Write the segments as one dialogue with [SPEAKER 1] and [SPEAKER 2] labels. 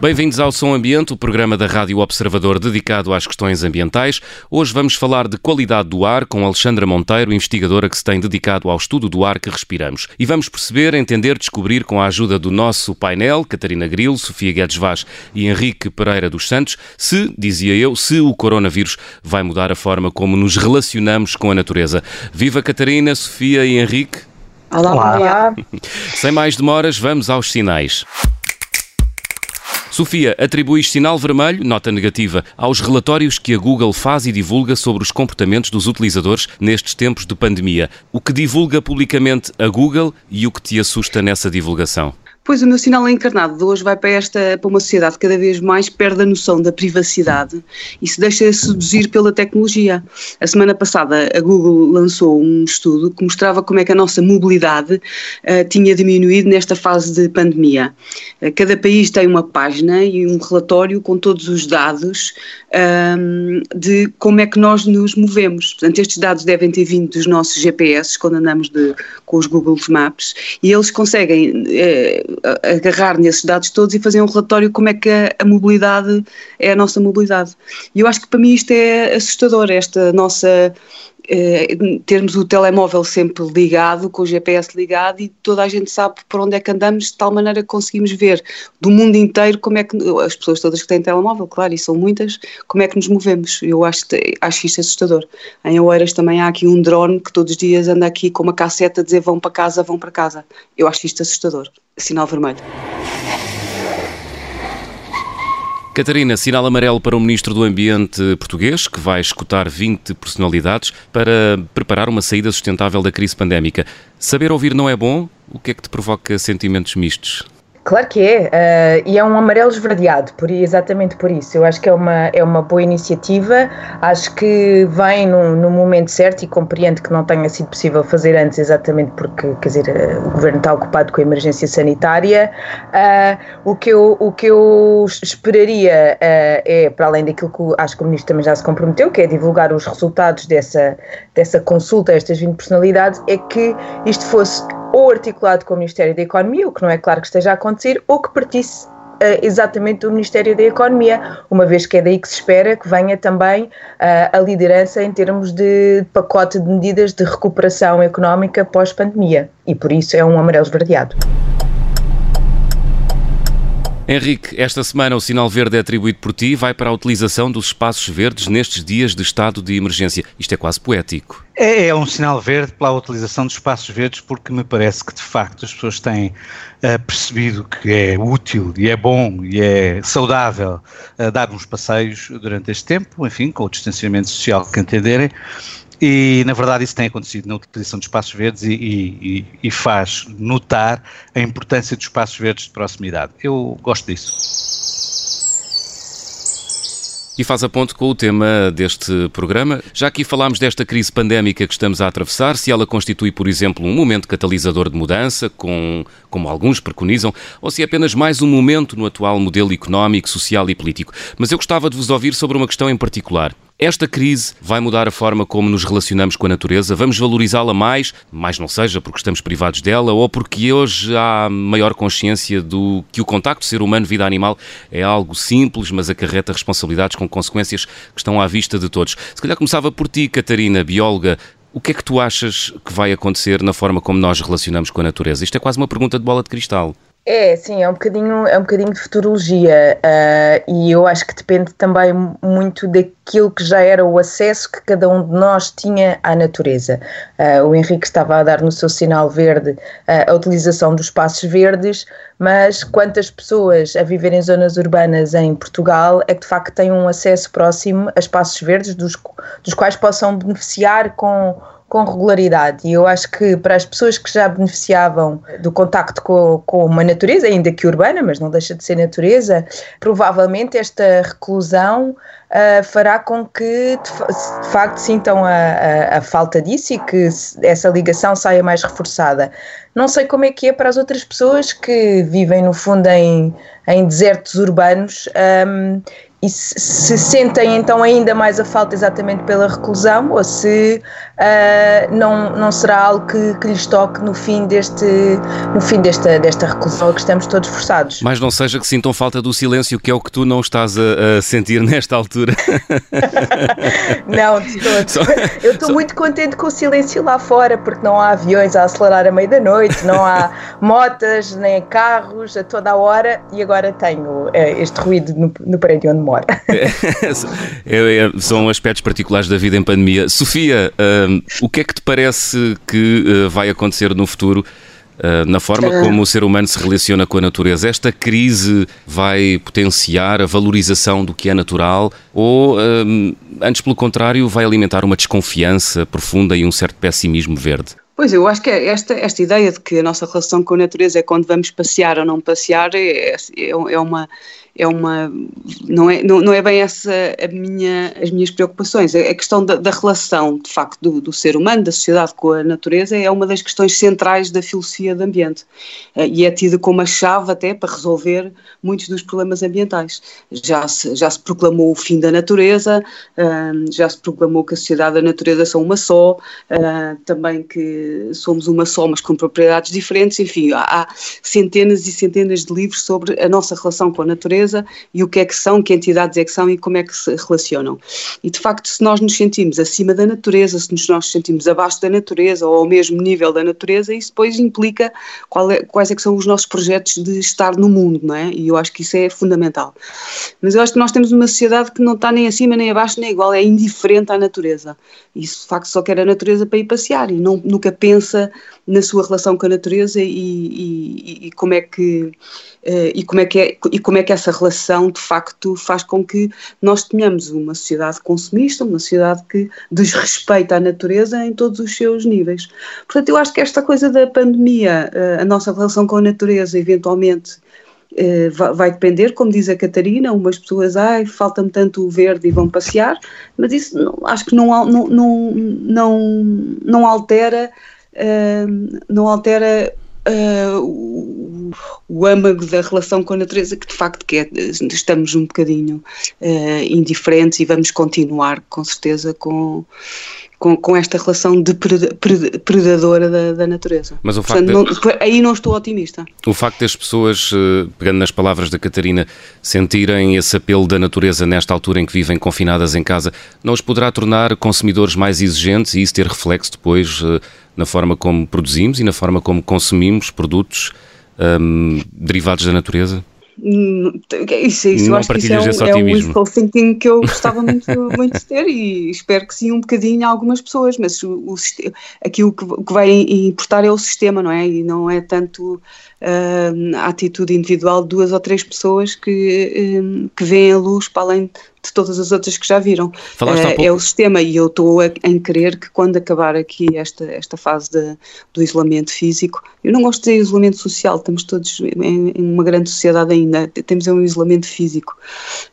[SPEAKER 1] Bem-vindos ao Som Ambiente, o programa da Rádio Observador dedicado às questões ambientais. Hoje vamos falar de qualidade do ar com Alexandra Monteiro, investigadora que se tem dedicado ao estudo do ar que respiramos. E vamos perceber, entender, descobrir com a ajuda do nosso painel, Catarina Grilo, Sofia Guedes Vaz e Henrique Pereira dos Santos, se, dizia eu, se o coronavírus vai mudar a forma como nos relacionamos com a natureza. Viva Catarina, Sofia e Henrique.
[SPEAKER 2] Olá, Olá.
[SPEAKER 1] Sem mais demoras, vamos aos sinais. Sofia, atribuis sinal vermelho, nota negativa, aos relatórios que a Google faz e divulga sobre os comportamentos dos utilizadores nestes tempos de pandemia. O que divulga publicamente a Google e o que te assusta nessa divulgação?
[SPEAKER 2] Pois o meu sinal encarnado de hoje vai para esta para uma sociedade que cada vez mais perde a noção da privacidade e se deixa seduzir pela tecnologia. A semana passada a Google lançou um estudo que mostrava como é que a nossa mobilidade uh, tinha diminuído nesta fase de pandemia. Uh, cada país tem uma página e um relatório com todos os dados um, de como é que nós nos movemos. Portanto, estes dados devem ter vindo dos nossos GPS quando andamos de, com os Google Maps e eles conseguem uh, agarrar nesses dados todos e fazer um relatório como é que a, a, mobilidade é a nossa mobilidade. E eu acho que para mim isto é assustador, esta nossa termos o telemóvel sempre ligado, com o GPS ligado e toda a gente sabe por onde é que andamos, de tal maneira que conseguimos ver do mundo inteiro como é que, as pessoas todas que têm telemóvel, claro, e são muitas, como é que nos movemos. Eu acho, acho isto assustador. Em Oeiras também há aqui um drone que todos os dias anda aqui com uma casseta a dizer vão para casa, vão para casa. Eu acho isto assustador. Sinal vermelho.
[SPEAKER 1] Catarina, sinal amarelo para o Ministro do Ambiente português, que vai escutar 20 personalidades para preparar uma saída sustentável da crise pandémica. Saber ouvir não é bom? O que é que te provoca sentimentos mistos?
[SPEAKER 3] Claro que é, uh, e é um amarelo esverdeado, por, exatamente por isso. Eu acho que é uma, é uma boa iniciativa, acho que vem no, no momento certo e compreendo que não tenha sido possível fazer antes, exatamente porque, quer dizer, uh, o governo está ocupado com a emergência sanitária. Uh, o, que eu, o que eu esperaria é, para além daquilo que acho que o Ministro também já se comprometeu, que é divulgar os resultados dessa, dessa consulta a estas 20 personalidades, é que isto fosse ou articulado com o Ministério da Economia, o que não é claro que esteja a acontecer, ou que partisse uh, exatamente do Ministério da Economia, uma vez que é daí que se espera que venha também uh, a liderança em termos de pacote de medidas de recuperação económica pós-pandemia. E por isso é um amarelo esverdeado.
[SPEAKER 1] Henrique, esta semana o sinal verde é atribuído por ti vai para a utilização dos espaços verdes nestes dias de estado de emergência. Isto é quase poético.
[SPEAKER 4] É, é um sinal verde pela utilização dos espaços verdes porque me parece que de facto as pessoas têm uh, percebido que é útil e é bom e é saudável uh, dar uns passeios durante este tempo, enfim, com o distanciamento social que entenderem e, na verdade, isso tem acontecido na utilização de espaços verdes e, e, e faz notar a importância dos espaços verdes de proximidade. Eu gosto disso.
[SPEAKER 1] E faz a ponto com o tema deste programa. Já aqui falámos desta crise pandémica que estamos a atravessar, se ela constitui, por exemplo, um momento catalisador de mudança, com, como alguns preconizam, ou se é apenas mais um momento no atual modelo económico, social e político. Mas eu gostava de vos ouvir sobre uma questão em particular. Esta crise vai mudar a forma como nos relacionamos com a natureza? Vamos valorizá-la mais, mais não seja porque estamos privados dela ou porque hoje há maior consciência do que o contacto ser humano vida animal é algo simples, mas acarreta responsabilidades com consequências que estão à vista de todos. Se calhar começava por ti, Catarina, bióloga. O que é que tu achas que vai acontecer na forma como nós relacionamos com a natureza? Isto é quase uma pergunta de bola de cristal.
[SPEAKER 3] É, sim, é um bocadinho, é um bocadinho de futurologia uh, e eu acho que depende também muito daquilo que já era o acesso que cada um de nós tinha à natureza. Uh, o Henrique estava a dar no seu sinal verde uh, a utilização dos espaços verdes, mas quantas pessoas a viver em zonas urbanas em Portugal é que de facto têm um acesso próximo a espaços verdes dos, dos quais possam beneficiar com com regularidade. E eu acho que para as pessoas que já beneficiavam do contacto com, com uma natureza, ainda que urbana, mas não deixa de ser natureza, provavelmente esta reclusão uh, fará com que de, de facto sintam a, a, a, falta disso e que essa ligação saia mais reforçada. Não sei como é que é para as outras pessoas que vivem no fundo em, em desertos urbanos um, e se, se, sentem então ainda mais a falta exatamente pela reclusão ou se uh, não, não será algo que, que lhes toque no fim, deste, no fim desta, desta reclusão a que estamos todos forçados.
[SPEAKER 1] Mas não seja que sintam falta do silêncio, que é o que tu não estás a, a sentir nesta altura.
[SPEAKER 3] não, de. Só, Eu estou só... muito contente com o silêncio lá fora, porque não há aviões a acelerar à meia da noite, não há motas nem carros a toda a hora e agora tenho eh, este ruído no, no prédio onde moro.
[SPEAKER 1] É, é, são aspectos particulares da vida em pandemia. Sofia, uh, o que é que te parece que uh, vai acontecer no futuro? Uh, na forma como o ser humano se relaciona com a natureza. Esta crise vai potenciar a valorização do que é natural ou, antes pelo contrário, vai alimentar uma desconfiança profunda e um certo pessimismo verde?
[SPEAKER 2] Pois, eu acho que esta, esta ideia de que a nossa relação com a natureza é quando vamos passear ou não passear é, é, é uma é uma não é não, não é bem essa minha as minhas preocupações. A, questão da, da, relação de facto do, do, ser humano da sociedade com a natureza é uma das questões centrais da filosofia do ambiente. Eh, e é tida como a chave até para resolver muitos dos problemas ambientais. Já se já se proclamou o fim da natureza já se proclamou que a sociedade e a natureza são uma só também que somos uma só mas com propriedades diferentes. Enfim há centenas e centenas de livros sobre a nossa relação com a natureza natureza e o que é que são, que entidades é que são e como é que se relacionam. E de facto, se nós nos sentimos acima da natureza, se nós nos sentimos abaixo da natureza ou ao mesmo nível da natureza, isso depois implica é, quais é que são os nossos projetos de estar no mundo, não é? E eu acho que isso é fundamental. Mas eu acho que nós temos uma sociedade que não está nem acima, nem abaixo, nem igual, é indiferente à natureza. Isso de facto só quer a natureza para ir passear e não, nunca pensa na sua relação com a natureza e, e, e como é que Uh, e, como é que é, e como é que essa relação de facto faz com que nós tenhamos uma sociedade consumista, uma sociedade que desrespeita a natureza em todos os seus níveis. Portanto, eu acho que esta coisa da pandemia, uh, a nossa relação com a natureza, eventualmente. Uh, vai, depender, como diz a Catarina, umas pessoas, ai, falta-me tanto o verde e vão passear, mas isso acho que não, não, não, não altera, não altera uh, o, o âmago da relação com a natureza, que de facto que é, estamos um bocadinho uh, indiferentes e vamos continuar com certeza com, com, com esta relação de predadora da, da natureza. Mas o facto Portanto, de... não, aí não estou otimista.
[SPEAKER 1] O facto das pessoas, eh, pegando nas palavras da Catarina, sentirem esse apelo da natureza nesta altura em que vivem confinadas em casa, não os poderá tornar consumidores mais exigentes e isso ter reflexo depois eh, na forma como produzimos e na forma como consumimos produtos um, derivados da natureza?
[SPEAKER 2] Isso, isso não eu acho que isso é um, é um wishful thinking que eu gostava muito, muito de ter e espero que sim um bocadinho a algumas pessoas, mas o, o, aqui o que, que vai importar é o sistema, não é? E não é tanto uh, a atitude individual de duas ou três pessoas que, um, que veem a luz para além de todas as outras que já viram. Uh, é o sistema e eu estou em crer que quando acabar aqui esta, esta fase de, do isolamento físico, eu não gosto de dizer isolamento social, estamos todos em, em, uma grande sociedade ainda, temos um isolamento físico,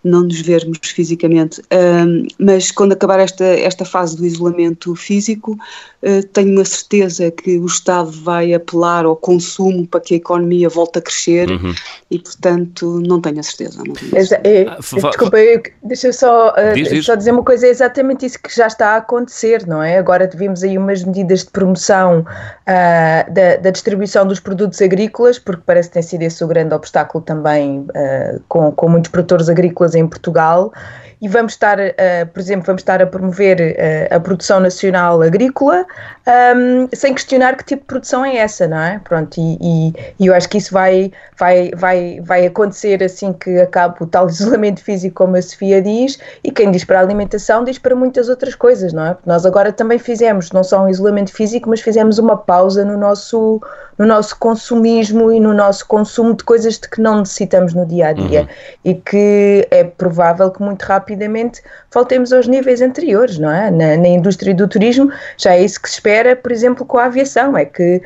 [SPEAKER 2] não nos vermos fisicamente, uh, mas quando acabar esta, esta fase do isolamento físico, uh, tenho a certeza que o Estado vai apelar ao consumo para que a economia volte a crescer uhum. e, portanto, não tenho a certeza. Não tenho a certeza.
[SPEAKER 3] É, desculpa, eu, Deixa eu só, uh, diz, só dizer uma coisa, é exatamente isso que já está a acontecer, não é? Agora vimos aí umas medidas de promoção uh, da, da, distribuição dos produtos agrícolas, porque parece que tem sido esse o grande obstáculo também uh, com, com muitos produtores agrícolas em Portugal e vamos estar, uh, por exemplo, vamos estar a promover uh, a produção nacional agrícola um, sem questionar que tipo de produção é essa, não é? Pronto, e, e, e, eu acho que isso vai, vai, vai, vai acontecer assim que acabe o tal isolamento físico, como a Sofia diz, e quem diz para a alimentação diz para muitas outras coisas, não é? Porque nós agora também fizemos não só um isolamento físico, mas fizemos uma pausa no nosso, no nosso consumismo e no nosso consumo de coisas de que não necessitamos no dia a dia uhum. e que é provável que muito rapidamente voltemos aos níveis anteriores, não é? Na, na, indústria do turismo já é isso que se espera, por exemplo, com a aviação, é que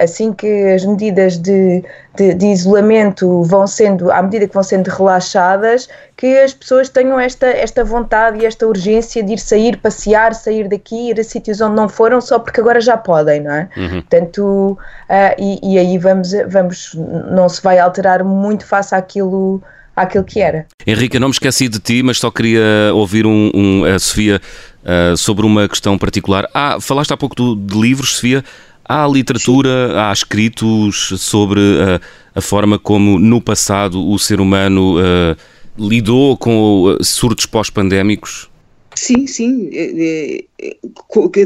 [SPEAKER 3] assim que as medidas de, de, de isolamento vão sendo, à medida que vão sendo relaxadas, que as pessoas tenham esta, esta vontade e esta urgência de ir sair, passear, sair daqui, ir a sítios onde não foram só porque agora já podem, não é? Uhum. Portanto, uh, e, e, aí vamos, vamos, não se vai alterar muito face àquilo àquilo que era.
[SPEAKER 1] Henrique, não me esqueci de ti, mas só queria ouvir um, um a Sofia uh, sobre uma questão particular. Ah, falaste há pouco do, de livros, Sofia. Há literatura, há escritos sobre uh, a forma como no passado o ser humano uh, lidou com surtos pós-pandémicos?
[SPEAKER 2] Sim, sim.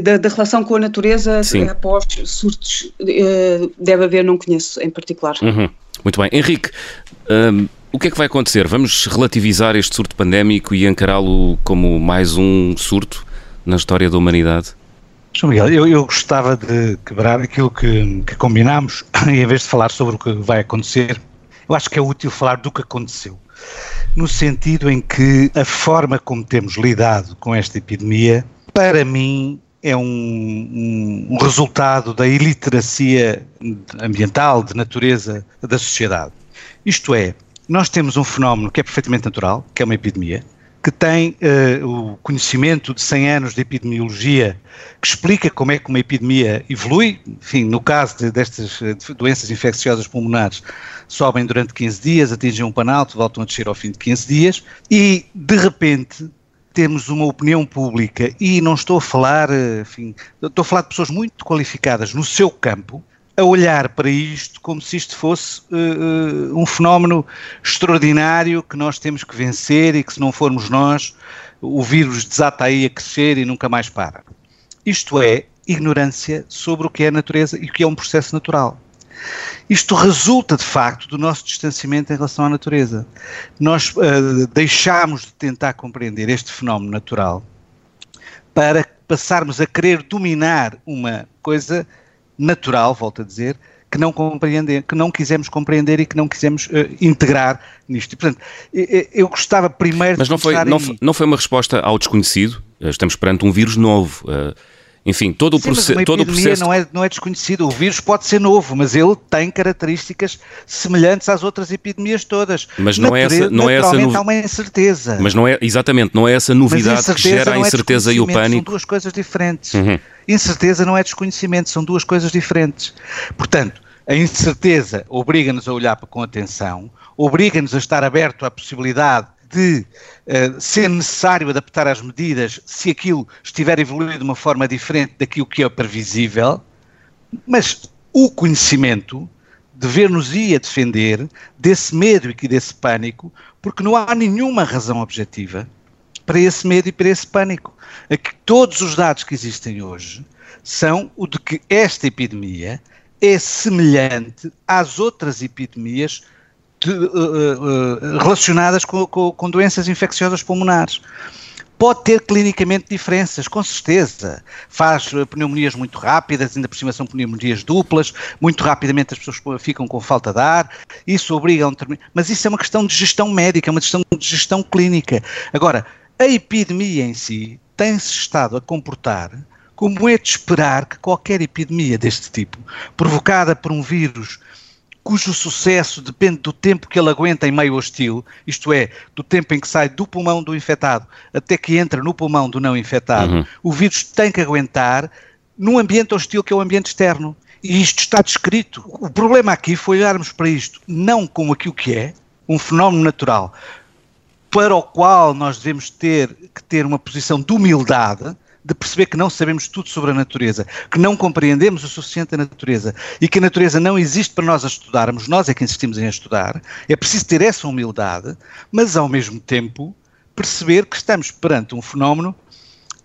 [SPEAKER 2] Da, da, relação com a natureza sim. após surtos deve haver, não conheço em particular.
[SPEAKER 1] Uhum. Muito bem. Henrique, um, o que é que vai acontecer? Vamos relativizar este surto pandémico e encará-lo como mais um surto na história da humanidade?
[SPEAKER 4] João Miguel, eu, eu, gostava de quebrar aquilo que, que combinámos e em vez de falar sobre o que vai acontecer, eu acho que é útil falar do que aconteceu. No sentido em que a forma como temos lidado com esta epidemia, para mim, é um, um, um resultado da iliteracia ambiental, de natureza da sociedade. Isto é, nós temos um fenómeno que é perfeitamente natural, que é uma epidemia, que tem uh, o conhecimento de 100 anos de epidemiologia que explica como é que uma epidemia evolui. Enfim, no caso de, destas eh, doenças infecciosas pulmonares, sobem durante 15 dias, atingem um panalto, voltam a descer ao fim de 15 dias e, de repente, temos uma opinião pública e não estou a falar, eh, enfim, estou a falar de pessoas muito qualificadas no seu campo, a olhar para isto como se isto fosse uh, um fenómeno extraordinário que nós temos que vencer e que se não formos nós, o vírus desata aí a crescer e nunca mais para. Isto é ignorância sobre o que é a natureza e o que é um processo natural. Isto resulta, de facto, do nosso distanciamento em relação à natureza. Nós uh, deixámos de tentar compreender este fenómeno natural para passarmos a querer dominar uma coisa natural, volto a dizer, que não compreender, que não quisemos compreender e que não quisemos uh, integrar nisto. E, portanto, eu gostava primeiro
[SPEAKER 1] Mas não foi, não, foi, não foi uma resposta ao desconhecido? Estamos perante um vírus novo. Uh, enfim, todo o,
[SPEAKER 4] Sim,
[SPEAKER 1] proce todo o processo.
[SPEAKER 4] Não é, não é desconhecido. O vírus pode ser novo, mas ele tem características semelhantes às outras epidemias todas.
[SPEAKER 1] Mas não é essa, não é essa
[SPEAKER 4] há uma incerteza.
[SPEAKER 1] Mas não é, exatamente, não é essa novidade que gera a incerteza é e o pânico.
[SPEAKER 4] São duas coisas diferentes. Uhum. Incerteza não é desconhecimento, são duas coisas diferentes. Portanto, a incerteza obriga-nos a olhar com atenção, obriga-nos a estar aberto à possibilidade de uh, ser necessário adaptar as medidas se aquilo estiver evoluído de uma forma diferente daquilo que é previsível, mas o conhecimento dever-nos ir a defender desse medo e desse pânico, porque não há nenhuma razão objetiva para esse medo e para esse pânico. Aqui, todos os dados que existem hoje são o de que esta epidemia é semelhante às outras epidemias de, uh, relacionadas com, com, com, doenças infecciosas pulmonares. Pode ter clinicamente diferenças, com certeza. Faz pneumonias muito rápidas, ainda por cima são pneumonias duplas, muito rapidamente as pessoas ficam com falta de ar, isso obriga a um Mas isso é uma questão de gestão médica, é uma questão de gestão clínica. Agora, a epidemia em si tem-se estado a comportar como é de esperar que qualquer epidemia deste tipo, provocada por um vírus cujo sucesso depende do tempo que ele aguenta em meio hostil, isto é, do tempo em que sai do pulmão do infectado até que entra no pulmão do não infectado, uhum. o vírus tem que aguentar num ambiente hostil que é o ambiente externo. E isto está descrito. O problema aqui foi olharmos para isto não como aquilo que é, um fenómeno natural, para o qual nós devemos ter que ter uma posição de humildade, de perceber que não sabemos tudo sobre a natureza, que não compreendemos o suficiente a natureza e que a natureza não existe para nós a estudarmos, nós é que insistimos em estudar, é preciso ter essa humildade, mas ao mesmo tempo perceber que estamos perante um fenómeno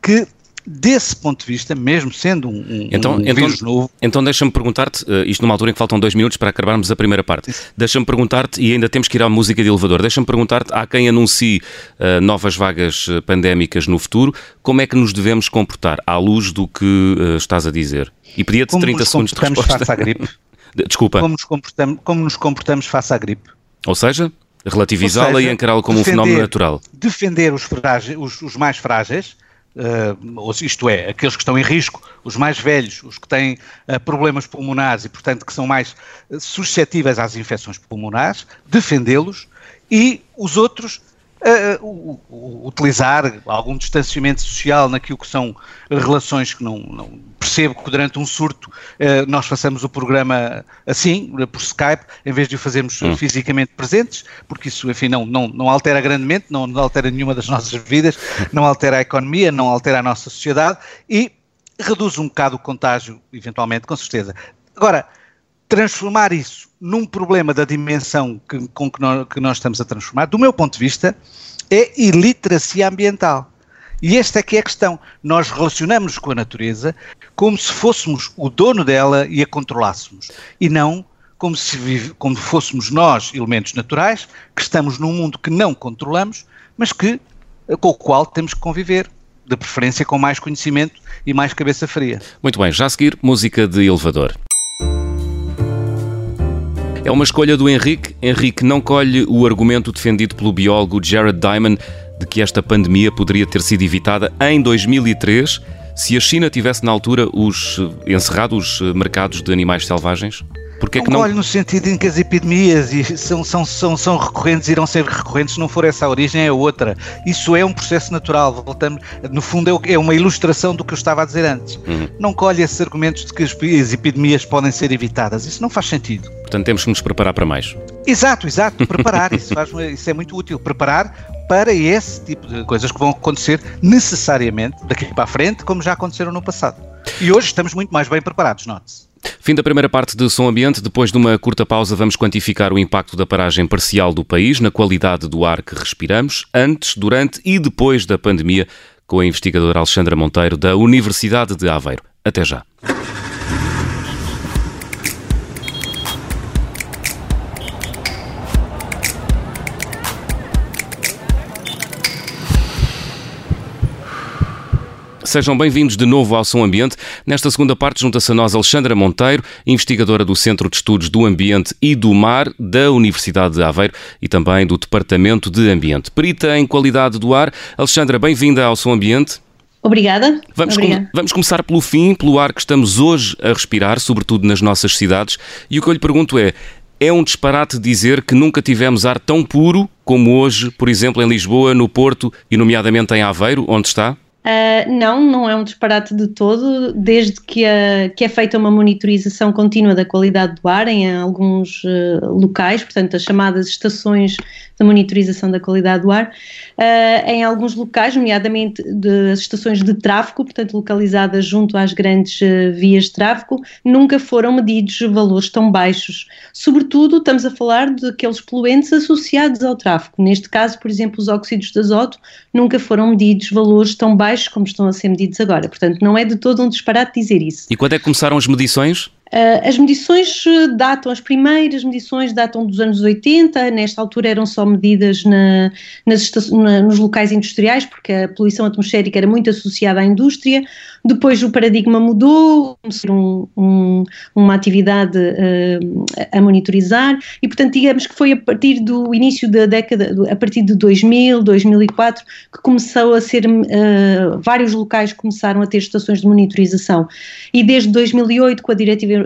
[SPEAKER 4] que desse ponto de vista, mesmo sendo um, um, então, um
[SPEAKER 1] então,
[SPEAKER 4] vírus novo.
[SPEAKER 1] Então deixa-me perguntar-te, uh, isto numa altura em que faltam dois minutos para acabarmos a primeira parte, deixa-me perguntar-te, e ainda temos que ir à música de elevador, deixa-me perguntar-te, há quem anuncie uh, novas vagas uh, pandémicas no futuro, como é que nos devemos comportar à luz do que estás a dizer? E pedia-te 30 segundos de resposta.
[SPEAKER 4] Face à gripe?
[SPEAKER 1] Desculpa.
[SPEAKER 4] Como nos, comportamos, como nos comportamos face à gripe?
[SPEAKER 1] Ou seja? Relativizá-la e encará-la como defender, um fenómeno natural.
[SPEAKER 4] Defender os, frágeis, os, os mais frágeis, uh, isto é, aqueles que estão em risco, os mais velhos, os que têm uh, problemas pulmonares e, portanto, que são mais suscetíveis às infecções pulmonares, defendê-los e os outros uh, utilizar algum distanciamento social naquilo que são relações que não, não percebo que durante um surto uh, nós façamos o programa assim, por Skype, em vez de o fazermos hum. fisicamente presentes, porque isso, enfim, não, não, não altera grandemente, não, não altera nenhuma das nossas vidas, não altera a economia, não altera a nossa sociedade e reduz um bocado o contágio, eventualmente, com certeza. Agora, transformar isso num problema da dimensão que, com que nós, que nós estamos a transformar, do meu ponto de vista, é iliteracia ambiental. E esta é que é a questão. Nós relacionamos com a natureza como se fôssemos o dono dela e a controlássemos. E não como se vive, como fôssemos nós, elementos naturais, que estamos num mundo que não controlamos, mas que, com o qual temos que conviver. De preferência com mais conhecimento e mais cabeça fria.
[SPEAKER 1] Muito bem, já a seguir, música de elevador. É uma escolha do Henrique. Henrique não colhe o argumento defendido pelo biólogo Jared Diamond de que esta pandemia poderia ter sido evitada em 2003 se a China tivesse na altura os encerrado os mercados de animais selvagens?
[SPEAKER 4] Porque é que não, não... no sentido em que as epidemias são, são, são, são recorrentes, irão ser recorrentes, se não for essa a origem, é outra. Isso é um processo natural, voltamos, no fundo é, é uma ilustração do que eu estava a dizer antes. Uhum. Não colhe esses argumentos de que as epidemias podem ser evitadas, isso não faz sentido.
[SPEAKER 1] Portanto, temos que nos preparar para mais.
[SPEAKER 4] Exato, exato, preparar, isso, faz, isso é muito útil, preparar para esse tipo de coisas que vão acontecer necessariamente daqui para a frente, como já aconteceram no passado. E hoje estamos muito mais bem preparados, note-se.
[SPEAKER 1] Fim da primeira parte de Som Ambiente. Depois de uma curta pausa, vamos quantificar o impacto da paragem parcial do país na qualidade do ar que respiramos, antes, durante e depois da pandemia, com a investigadora Alexandra Monteiro, da Universidade de Aveiro. Até já. Sejam bem-vindos de novo ao Som Ambiente. Nesta segunda parte, junta-se a nós Alexandra Monteiro, investigadora do Centro de Estudos do Ambiente e do Mar da Universidade de Aveiro e também do Departamento de Ambiente. Perita em qualidade do ar. Alexandra, bem-vinda ao Som Ambiente.
[SPEAKER 5] Obrigada.
[SPEAKER 1] Vamos, Com, vamos começar pelo fim, pelo ar que estamos hoje a respirar, sobretudo nas nossas cidades. E o que eu lhe pergunto é: é um disparate dizer que nunca tivemos ar tão puro como hoje, por exemplo, em Lisboa, no Porto e, nomeadamente, em Aveiro, onde está?
[SPEAKER 5] Uh, não, não é um disparate de todo, desde que, a, que é feita uma monitorização contínua da qualidade do ar em alguns uh, locais, portanto, as chamadas estações de monitorização da qualidade do ar, uh, em alguns locais, nomeadamente das estações de tráfego, portanto, localizadas junto às grandes vias de tráfego, nunca foram medidos valores tão baixos. Sobretudo, estamos a falar daqueles poluentes associados ao tráfego. Neste caso, por exemplo, os óxidos de azoto nunca foram medidos valores tão baixos baixos como estão a ser medidos agora. Portanto, não é de todo um disparate dizer isso.
[SPEAKER 1] E quando é que começaram as medições?
[SPEAKER 5] Uh, as medições eh, datam, as primeiras medições datam dos anos 80, nesta altura eram só medidas na, nas, na, nos locais industriais, porque a poluição atmosférica era muito associada à indústria. Depois o paradigma mudou, um, um, uma atividade uh, a monitorizar, e portanto, digamos que foi a partir do início da década, a partir de 2000, 2004, que começou a ser, uh, vários locais começaram a ter estações de monitorização. E desde 2008, com a diretiva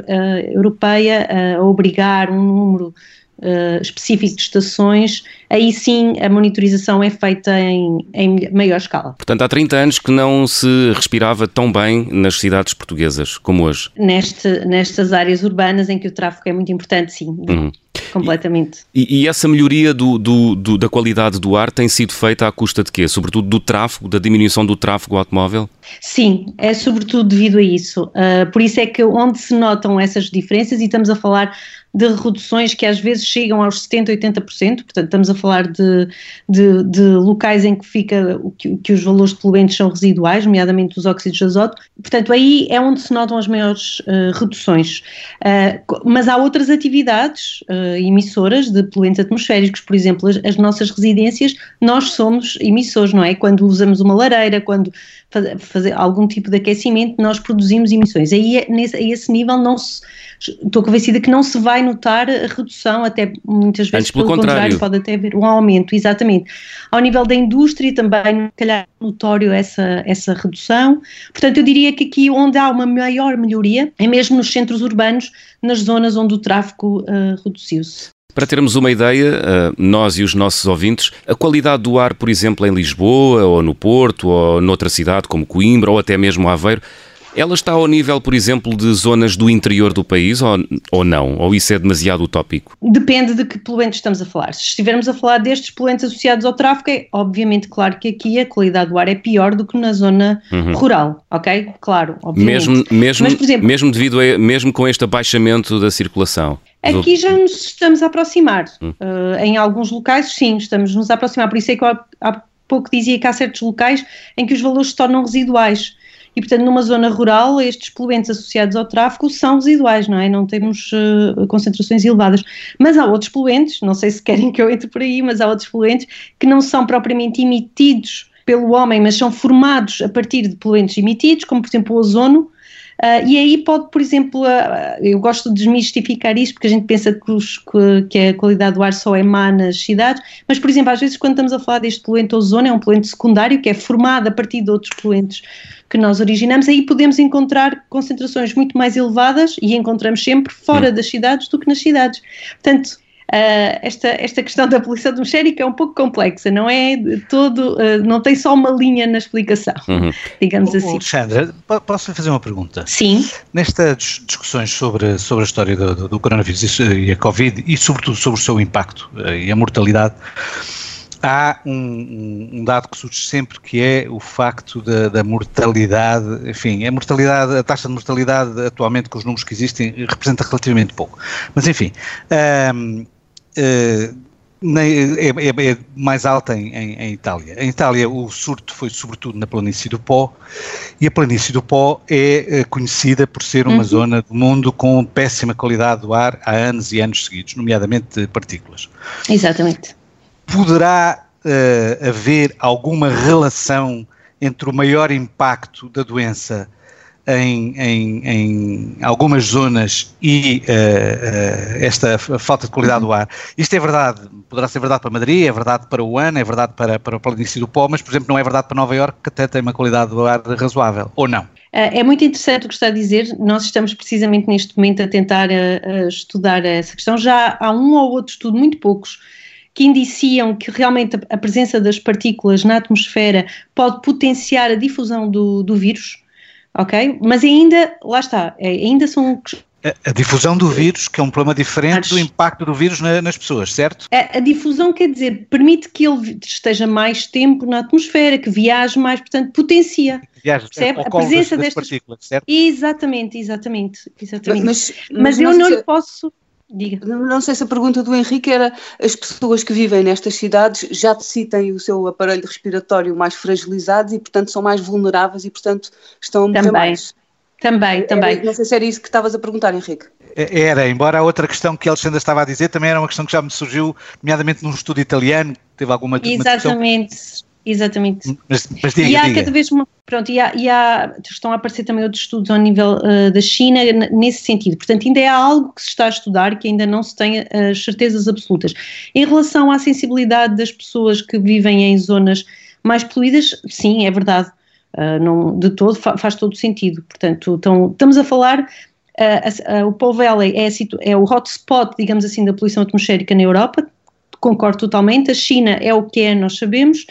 [SPEAKER 5] Europeia a obrigar um número uh, específico de estações, aí sim a monitorização é feita em, em maior escala.
[SPEAKER 1] Portanto, há 30 anos que não se respirava tão bem nas cidades portuguesas como hoje.
[SPEAKER 5] Neste, nestas áreas urbanas em que o tráfego é muito importante, sim. Uhum. Completamente.
[SPEAKER 1] E, e, essa melhoria do, do, do, da qualidade do ar tem sido feita à custa de quê? Sobretudo do tráfego, da diminuição do tráfego automóvel?
[SPEAKER 5] Sim, é sobretudo devido a isso. Uh, por isso é que onde se notam essas diferenças, e estamos a falar de reduções que às vezes chegam aos 70%, 80%, portanto estamos a falar de, de, de locais em que fica que, que, os valores de poluentes são residuais, nomeadamente os óxidos de azoto, portanto aí é onde se notam as maiores uh, reduções. Uh, mas há outras atividades uh, emissoras de poluentes atmosféricos, por exemplo, as, as, nossas residências, nós somos emissores, não é? Quando usamos uma lareira, quando fazer faz algum tipo de aquecimento, nós produzimos emissões. Aí, é, a esse nível, não se, estou convencida que não se vai notar a redução, até muitas vezes
[SPEAKER 1] Antes, pelo, pelo contrário. contrário.
[SPEAKER 5] pode até haver um aumento, exatamente. Ao nível da indústria também, calhar, notório essa, essa redução. Portanto, eu diria que aqui onde há uma maior melhoria é mesmo nos centros urbanos, nas zonas onde o tráfego uh, reduziu-se.
[SPEAKER 1] Para termos uma ideia, eh, nós e os nossos ouvintes, a qualidade do ar, por exemplo, em Lisboa, ou no Porto, ou noutra cidade como Coimbra, ou até mesmo Aveiro, ela está ao nível, por exemplo, de zonas do interior do país ou, ou não? Ou isso é demasiado utópico?
[SPEAKER 5] Depende de que poluentes estamos a falar. Se estivermos a falar destes poluentes associados ao tráfego, é obviamente claro que aqui a qualidade do ar é pior do que na zona uhum. rural, ok? Claro, obviamente.
[SPEAKER 1] Mesmo, mesmo, Mas, por exemplo, mesmo, devido a, mesmo com este abaixamento da circulação?
[SPEAKER 5] Aqui já nos estamos a aproximar. Hum. Uh, em alguns locais, sim, estamos nos a aproximar. Por isso é que eu há pouco dizia que há certos locais em que os valores se tornam residuais e, portanto, numa zona rural, estes poluentes associados ao tráfego são residuais, não é? Não temos uh, concentrações elevadas. Mas há outros poluentes, não sei se querem que eu entre por aí, mas há outros poluentes que não são propriamente emitidos pelo homem, mas são formados a partir de poluentes emitidos, como por exemplo o ozono, Uh, e aí pode, por exemplo, uh, eu gosto de desmistificar isto porque a gente pensa que, os, que, que, a qualidade do ar só é má nas cidades, mas, por exemplo, às vezes quando estamos a falar deste poluente ozono, é um poluente secundário que é formado a partir de outros poluentes que nós originamos, aí podemos encontrar concentrações muito mais elevadas e encontramos sempre fora hum. das cidades do que nas cidades. Portanto, Uh, esta, esta questão da poluição atmosférica é um pouco complexa, não é todo, uh, não tem só uma linha na explicação, uhum. digamos o, assim.
[SPEAKER 4] Alexandra, posso fazer uma pergunta?
[SPEAKER 5] Sim.
[SPEAKER 4] Nestas discussões sobre, sobre a história do, do coronavírus e a Covid e sobretudo sobre o seu impacto uh, e a mortalidade, há um, um, dado que surge sempre que é o facto da, da, mortalidade, enfim, a mortalidade, a taxa de mortalidade atualmente com os números que existem representa relativamente pouco. Mas enfim, um, uh, é, é, é, mais alta em, em, em, Itália. Em Itália o surto foi sobretudo na planície do Pó e a planície do Pó é, é conhecida por ser uma uhum. zona do mundo com péssima qualidade do ar há anos e anos seguidos, nomeadamente partículas.
[SPEAKER 5] Exatamente.
[SPEAKER 4] Poderá uh, haver alguma relação entre o maior impacto da doença em, em, em algumas zonas e uh, uh, esta falta de qualidade do ar. Isto é verdade, poderá ser verdade para Madrid, é verdade para o ano, é verdade para, para o planície do Pó, mas, por exemplo, não é verdade para Nova Iorque, que até tem uma qualidade do ar razoável, ou não?
[SPEAKER 5] É muito interessante o que está a dizer. Nós estamos precisamente neste momento a tentar a, a estudar essa questão. Já há um ou outro estudo, muito poucos, que indiciam que realmente a presença das partículas na atmosfera pode potenciar a difusão do, do vírus ok? Mas ainda, lá está, é, ainda são
[SPEAKER 4] a, difusão do vírus, que é um problema diferente do impacto do vírus na, nas pessoas, certo?
[SPEAKER 5] A, a, difusão quer dizer, permite que ele esteja mais tempo na atmosfera, que viaje mais, portanto, potencia.
[SPEAKER 4] Viaja, percebe? A presença das, destas partículas, certo?
[SPEAKER 5] Exatamente, exatamente, exatamente. Mas, mas, mas eu não lhe posso
[SPEAKER 2] Diga. Não sei se a pergunta do Henrique era as pessoas que vivem nestas cidades já têm o seu aparelho respiratório mais fragilizado e, portanto, são mais vulneráveis e, portanto, estão a morrer
[SPEAKER 5] também,
[SPEAKER 2] mais.
[SPEAKER 5] Também, também.
[SPEAKER 2] Era, não sei se era isso que estavas a perguntar, Henrique.
[SPEAKER 4] Era, embora a outra questão que a Alexandra estava a dizer também era uma questão que já me surgiu, nomeadamente num estudo italiano, teve alguma
[SPEAKER 5] Exatamente. Exatamente.
[SPEAKER 4] Mas, mas diga,
[SPEAKER 5] e há
[SPEAKER 4] diga.
[SPEAKER 5] cada vez uma, pronto, e há, e há, estão a aparecer também outros estudos ao nível uh, da China nesse sentido. Portanto, ainda é algo que se está a estudar que ainda não se tem as certezas absolutas. Em relação à sensibilidade das pessoas que vivem em zonas mais poluídas, sim, é verdade. Uh, não, de todo fa faz todo sentido. Portanto, então, estamos a falar uh, o Paul Valley é, é o hotspot, digamos assim, da poluição atmosférica na Europa, concordo totalmente. A China é o que é, nós sabemos.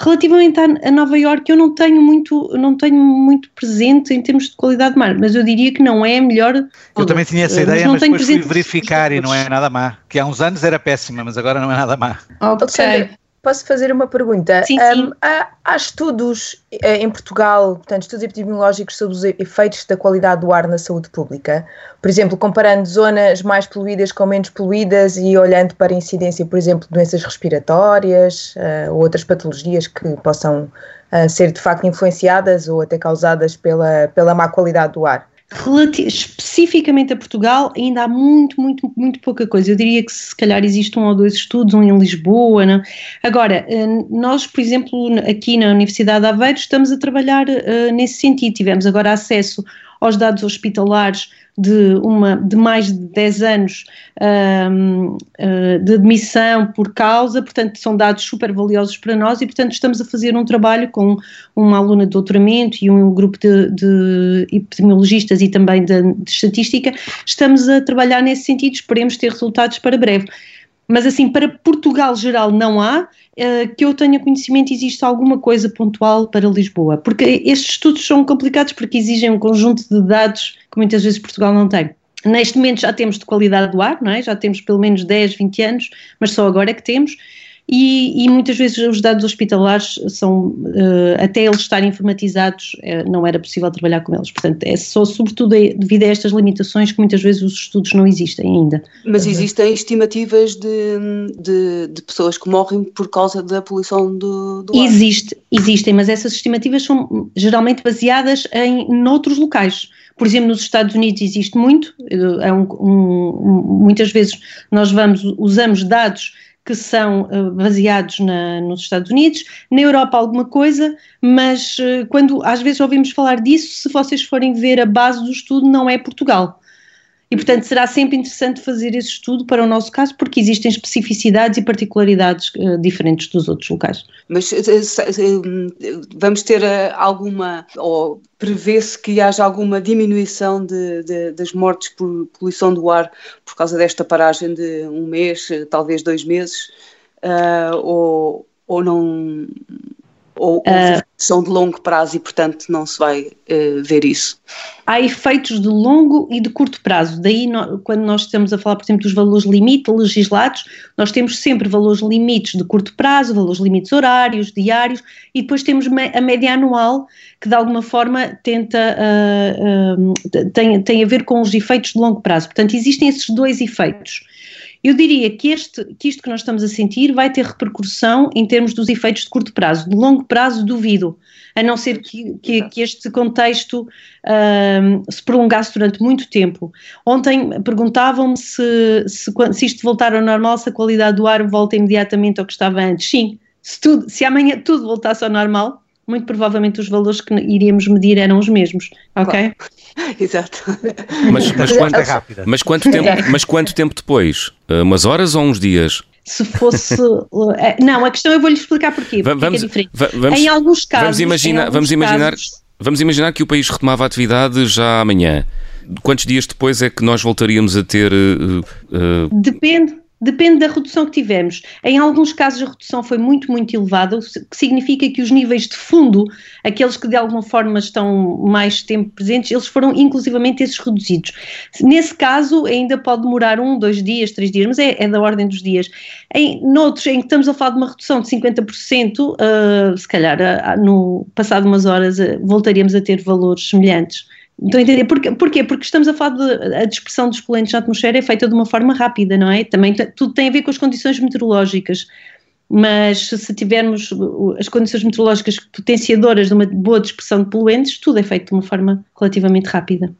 [SPEAKER 5] Relativamente a, Nova Iorque, eu não tenho muito, não tenho muito presente em termos de qualidade de mar, mas eu diria que não é a melhor.
[SPEAKER 4] Eu também tinha essa ideia, mas, mas depois fui verificar e não é nada má. Que há uns anos era péssima, mas agora não é nada má.
[SPEAKER 3] Ok. Posso fazer uma pergunta?
[SPEAKER 5] Sim, sim. Um,
[SPEAKER 3] há, há, estudos eh, em Portugal, portanto, estudos epidemiológicos sobre os efeitos da qualidade do ar na saúde pública? Por exemplo, comparando zonas mais poluídas com menos poluídas e olhando para a incidência, por exemplo, de doenças respiratórias uh, ou outras patologias que possam uh, ser de facto influenciadas ou até causadas pela, pela má qualidade do ar?
[SPEAKER 5] Especificamente a Portugal, ainda há muito, muito, muito pouca coisa. Eu diria que se calhar existe um ou dois estudos, um em Lisboa. Não? Agora, eh, nós, por exemplo, aqui na Universidade de Aveiro, estamos a trabalhar uh, nesse sentido. Tivemos agora acesso aos dados hospitalares de, uma, de mais de 10 anos um, uh, ah, de admissão por causa, portanto, são dados super valiosos para nós e, portanto, estamos a fazer um trabalho com uma aluna de doutoramento e um grupo de, de epidemiologistas e também de, de estatística. Estamos a trabalhar nesse sentido, esperemos ter resultados para breve mas assim, para Portugal geral não há, uh, que eu tenha conhecimento, existe alguma coisa pontual para Lisboa, porque estes estudos são complicados porque exigem um conjunto de dados que muitas vezes Portugal não tem. Neste momento já temos de qualidade do ar, não é? já temos pelo menos 10, 20 anos, mas só agora é que temos, e, e, muitas vezes os dados hospitalares são, uh, até eles estarem informatizados, uh, não era possível trabalhar com eles. Portanto, é só sobretudo devido a estas limitações que muitas vezes os estudos não existem ainda.
[SPEAKER 2] Mas existem estimativas de, de, de pessoas que morrem por causa da poluição do, do
[SPEAKER 5] ar? Existe, existem, mas essas estimativas são geralmente baseadas em noutros locais. Por exemplo, nos Estados Unidos existe muito, é um, um, muitas vezes nós vamos, usamos dados que são uh, baseados na, nos Estados Unidos, na Europa alguma coisa, mas uh, quando às vezes ouvimos falar disso, se vocês forem ver a base do estudo, não é Portugal. E, portanto, será sempre interessante fazer esse estudo para o nosso caso, porque existem especificidades e particularidades uh, diferentes dos outros locais.
[SPEAKER 2] Mas uh, vamos ter uh, alguma, ou prevê-se que haja alguma diminuição de, de, das mortes por poluição do ar por causa desta paragem de um mês, talvez dois meses, ou, ou não, ou, uh, são de longo prazo e, portanto, não se vai uh, ver isso?
[SPEAKER 5] Há efeitos de longo e de curto prazo. Daí, no, quando nós estamos a falar, por exemplo, dos valores limite legislados, nós temos sempre valores limites de curto prazo, valores limites horários, diários, e depois temos a média anual, que de alguma forma tenta, uh, tem, tem a ver com os efeitos de longo prazo. Portanto, existem esses dois efeitos. Eu diria que, este, que isto que nós estamos a sentir vai ter repercussão em termos dos efeitos de curto prazo. De longo prazo, duvido, a não ser que, que, que este contexto uh, se prolongasse durante muito tempo. Ontem perguntavam-me se, se, se isto voltar ao normal, se a qualidade do ar volta imediatamente ao que estava antes. Sim, se, tudo, se amanhã tudo voltasse ao normal, muito provavelmente os valores que iríamos medir eram os mesmos, ok?
[SPEAKER 2] Exato.
[SPEAKER 1] Mas, mas, quanto, mas, quanto tempo, mas quanto tempo depois? Uh, umas horas ou uns dias?
[SPEAKER 5] Se fosse. Eh, não, a questão eu vou-lhe explicar porquê. Porque vamos, é diferente.
[SPEAKER 1] Vamos,
[SPEAKER 5] em alguns casos.
[SPEAKER 1] Vamos imaginar, vamos, imaginar, casos, vamos imaginar que o país retomava a atividade já amanhã. Quantos dias depois é que nós voltaríamos a ter. Uh,
[SPEAKER 5] uh... Depende Depende da redução que tivemos. Em alguns casos a redução foi muito, muito elevada, o que significa que os níveis de fundo, aqueles que de alguma forma estão mais tempo presentes, eles foram inclusivamente esses reduzidos. Nesse caso ainda pode demorar um, dois dias, três dias, mas é, é da ordem dos dias. Em noutros em que estamos a falar de uma redução de 50%, uh, se calhar uh, no passado umas horas uh, voltaríamos a ter valores semelhantes. Estão a entender? Porquê? Porquê? Porque estamos a falar de a dispersão dos poluentes na atmosfera é feita de uma forma rápida, não é? Também tudo tem a ver com as condições meteorológicas. Mas se tivermos as condições meteorológicas potenciadoras de uma boa dispersão de poluentes, tudo é feito de uma forma relativamente rápida.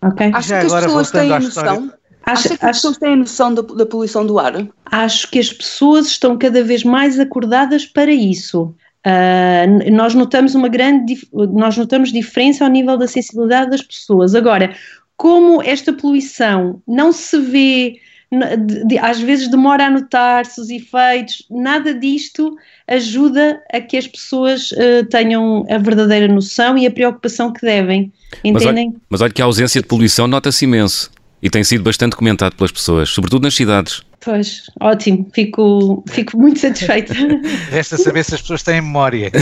[SPEAKER 5] Ok?
[SPEAKER 2] Acho que as pessoas têm noção. Acho, Acha que as pessoas têm noção da, da poluição do ar?
[SPEAKER 5] Acho que as pessoas estão cada vez mais acordadas para isso. Uh, nós notamos uma grande nós notamos diferença ao nível da sensibilidade das pessoas. Agora, como esta poluição não se vê, de, de, às vezes demora a notar-se os efeitos, nada disto ajuda a que as pessoas uh, tenham a verdadeira noção e a preocupação que devem. Entendem?
[SPEAKER 1] Mas olha, mas olha que a ausência de poluição nota-se imenso e tem sido bastante comentado pelas pessoas, sobretudo nas cidades.
[SPEAKER 5] Pois, ótimo, fico, fico muito satisfeita.
[SPEAKER 4] Resta saber se as pessoas têm memória.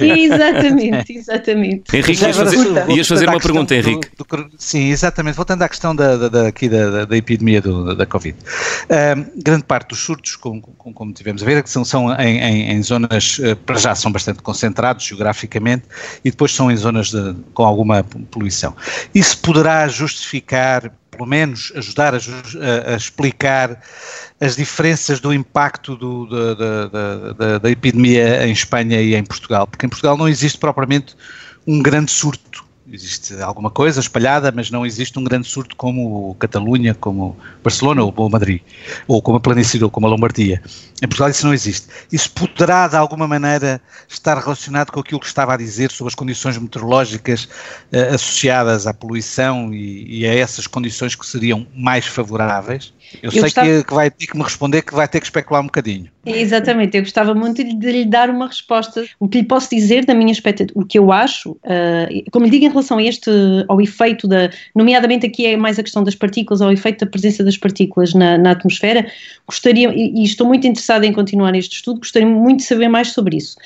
[SPEAKER 5] exatamente, exatamente.
[SPEAKER 1] Henrique, ias fazer, ias fazer uma pergunta, Henrique. Do,
[SPEAKER 4] do, sim, exatamente. Voltando à questão da, da, da aqui da, da, epidemia do, da Covid. Um, grande parte dos surtos, como, como, como tivemos a ver, é que são, são em, em, em, zonas, eh, para já são bastante concentrados geograficamente, e depois são em zonas de, com alguma poluição. Isso poderá justificar pelo menos ajudar a, a explicar as diferenças do impacto do, da, da, da, da, epidemia em Espanha e em Portugal, porque em Portugal não existe propriamente um grande surto existe alguma coisa espalhada, mas não existe um grande surto como Catalunha, como Barcelona ou Madrid, ou como a Planície ou como a Lombardia. Em Portugal isso não existe. Isso poderá, de alguma maneira, estar relacionado com aquilo que estava a dizer sobre as condições meteorológicas uh, associadas à poluição e, e, a essas condições que seriam mais favoráveis? Eu, eu sei gostava... que, que, vai ter que me responder que vai ter que especular um bocadinho.
[SPEAKER 5] Exatamente, eu gostava muito de, de lhe dar uma resposta. O que lhe posso dizer da minha expectativa, o que eu acho, uh, como lhe digo em relação a este, ao efeito da, nomeadamente aqui é mais a questão das partículas, ao efeito da presença das partículas na, na atmosfera, gostaria, e, e, estou muito interessada em continuar este estudo, gostaria muito de saber mais sobre isso.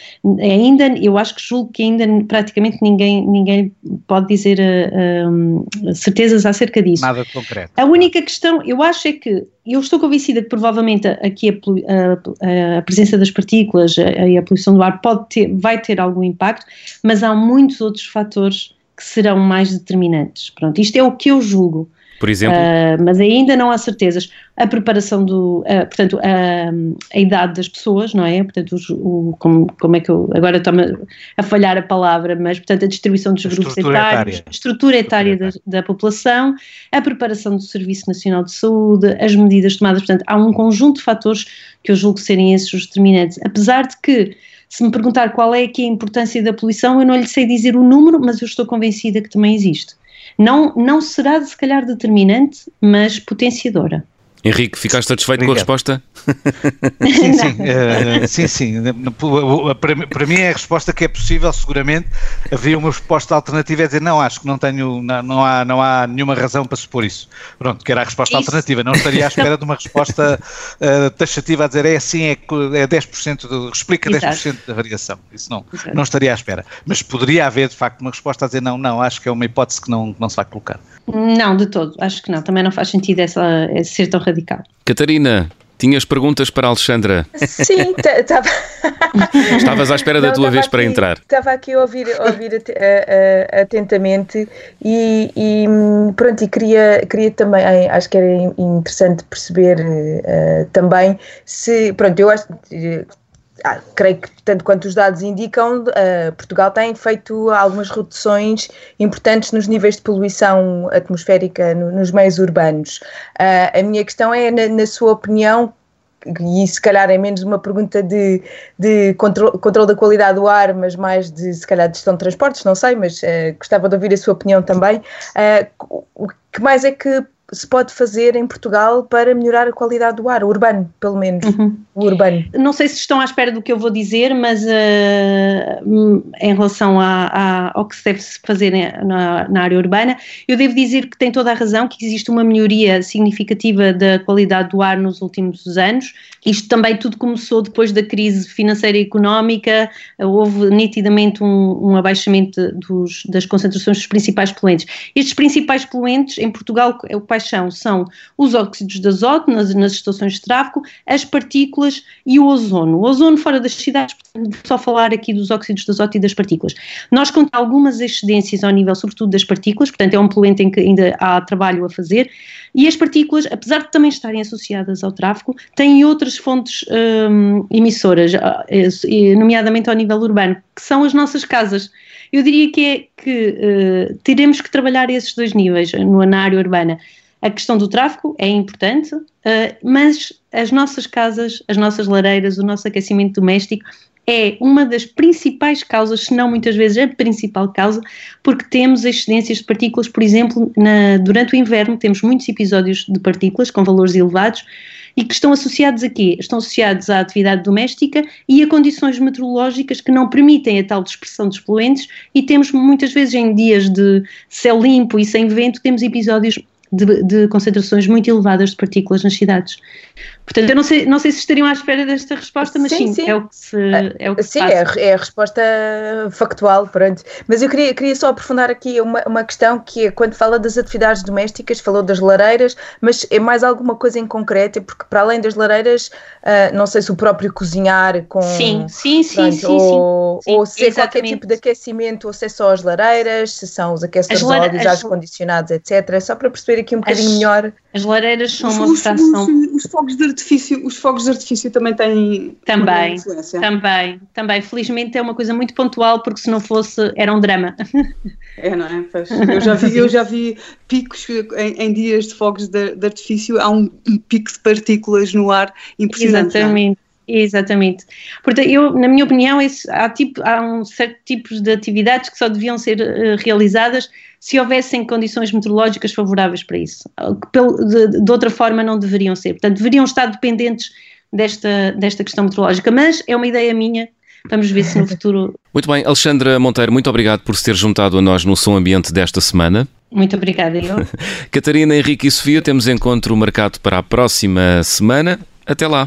[SPEAKER 5] Ainda, eu acho que julgo que ainda praticamente ninguém, ninguém pode dizer uh, uh, certezas acerca disso.
[SPEAKER 4] Nada concreto.
[SPEAKER 5] A única questão, eu acho é que eu estou convencida que provavelmente aqui a, a, a presença das partículas e a, a, poluição do ar pode ter, vai ter algum impacto, mas há muitos outros fatores que serão mais determinantes. Pronto, isto é o que eu julgo.
[SPEAKER 1] Por exemplo?
[SPEAKER 5] Uh, mas ainda não há certezas. A preparação do, uh, portanto, a, a, idade das pessoas, não é? Portanto, os, o, como, como é que eu, agora estou a falhar a palavra, mas, portanto, a distribuição dos a grupos etários, a estrutura etária da, da, população, a preparação do Serviço Nacional de Saúde, as medidas tomadas, portanto, há um conjunto de fatores que eu julgo serem esses os determinantes. Apesar de que, se me perguntar qual é aqui a importância da poluição, eu não lhe sei dizer o número, mas eu estou convencida que também existe. Não, não será, se calhar, determinante, mas potenciadora.
[SPEAKER 1] Henrique, ficaste satisfeito Obrigado. com a resposta?
[SPEAKER 4] Sim, sim, uh, sim, sim. Para, para, mim é a resposta que é possível, seguramente. Havia uma resposta alternativa a dizer não, acho que não tenho, não, não, há, não há nenhuma razão para supor isso. Pronto, que era a resposta isso. alternativa. Não estaria à espera de uma resposta uh, taxativa a dizer é assim, é, é 10%, do, explica Exato. 10% da variação. Isso não, não estaria à espera. Mas poderia haver, de facto, uma resposta a dizer não, não, acho que é uma hipótese que não, não se vai colocar.
[SPEAKER 5] Não, de todo. Acho que não. Também não faz sentido essa, ser tão radical radical.
[SPEAKER 1] Catarina, tinhas perguntas para a Alexandra?
[SPEAKER 3] Sim, estava.
[SPEAKER 1] Estavas à espera da Não, tua vez
[SPEAKER 3] aqui,
[SPEAKER 1] para entrar.
[SPEAKER 3] Estava aqui a ouvir, a ouvir atentamente e, e, pronto, e queria, queria também, acho que era interessante perceber uh, também se, pronto, eu acho ah, creio que, tanto quanto os dados indicam, uh, Portugal tem feito algumas reduções importantes nos níveis de poluição atmosférica no, nos meios urbanos. Uh, a minha questão é, na, na, sua opinião, e se calhar é menos uma pergunta de, de controle, da qualidade do ar, mas mais de, se calhar, de gestão de transportes, não sei, mas uh, gostava de ouvir a sua opinião também. o que mais é que se pode fazer em Portugal para melhorar a qualidade do ar, urbano, pelo menos, uhum. o urbano.
[SPEAKER 5] Não sei se estão à espera do que eu vou dizer, mas uh, em relação a, a, ao que se deve fazer na, na, área urbana, eu devo dizer que tem toda a razão, que existe uma melhoria significativa da qualidade do ar nos últimos anos. Isto também tudo começou depois da crise financeira e económica, houve nitidamente um, um abaixamento dos, das concentrações dos principais poluentes. Estes principais poluentes em Portugal, o paixão são os óxidos de azoto nas, nas estações de tráfego, as partículas e o ozono. O ozono fora das cidades, só falar aqui dos óxidos de azoto e das partículas. Nós contamos algumas excedências ao nível, sobretudo, das partículas, portanto é um poluente em que ainda há trabalho a fazer, e as partículas, apesar de também estarem associadas ao tráfego, têm outras fontes hum, emissoras, ah, nomeadamente ao nível urbano, que são as nossas casas. Eu diria que é que uh, teremos que trabalhar esses dois níveis no, na área urbana. A questão do tráfego é importante, uh, mas as nossas casas, as nossas lareiras, o nosso aquecimento doméstico é uma das principais causas, se não muitas vezes a principal causa, porque temos excedências de partículas, por exemplo, na, durante o inverno temos muitos episódios de partículas com valores elevados e que estão associados a quê? Estão associados à atividade doméstica e a condições meteorológicas que não permitem a tal dispersão dos poluentes e temos muitas vezes em dias de céu limpo e sem vento, temos episódios de, de, concentrações muito elevadas de partículas nas cidades. Portanto, eu não sei, não sei se estariam à espera desta resposta, mas sim, sim, sim. é o que se, é o que
[SPEAKER 3] Sim, é, é, a resposta factual, pronto. Mas eu queria, queria só aprofundar aqui uma, uma questão que é quando fala das atividades domésticas, falou das lareiras, mas é mais alguma coisa em concreto, porque para além das lareiras, uh, não sei se o próprio cozinhar com...
[SPEAKER 5] Sim, sim, sim,
[SPEAKER 3] pronto,
[SPEAKER 5] sim,
[SPEAKER 3] ou,
[SPEAKER 5] sim,
[SPEAKER 3] ou se é qualquer tipo de aquecimento, ou se é só as lareiras, se são os aquecedores de óleos, ar-condicionados, etc. Só para perceber aqui um bocadinho as, melhor.
[SPEAKER 5] As lareiras são os, uma abstração.
[SPEAKER 2] Os, os, fogos de artifício, os fogos de artifício também têm
[SPEAKER 5] também, influência. Também, também. Felizmente é uma coisa muito pontual, porque se não fosse era um drama.
[SPEAKER 2] É, não é? Pois, eu, já vi, eu já vi picos em, em dias de fogos de, de, artifício, há um, um pico de partículas no ar impressionante.
[SPEAKER 5] É? Exatamente. Exatamente. Portanto, eu, na minha opinião, esse, há, tipo, há um certo tipos de atividades que só deviam ser uh, realizadas se houvessem condições meteorológicas favoráveis para isso. De, de, outra forma, não deveriam ser. Portanto, deveriam estar dependentes desta, desta questão meteorológica. Mas é uma ideia minha. Vamos ver se no futuro.
[SPEAKER 1] Muito bem, Alexandra Monteiro, muito obrigado por se ter juntado a nós no Som Ambiente desta semana.
[SPEAKER 5] Muito obrigada, eu.
[SPEAKER 1] Catarina, Henrique e Sofia, temos encontro marcado para a próxima semana. Até lá.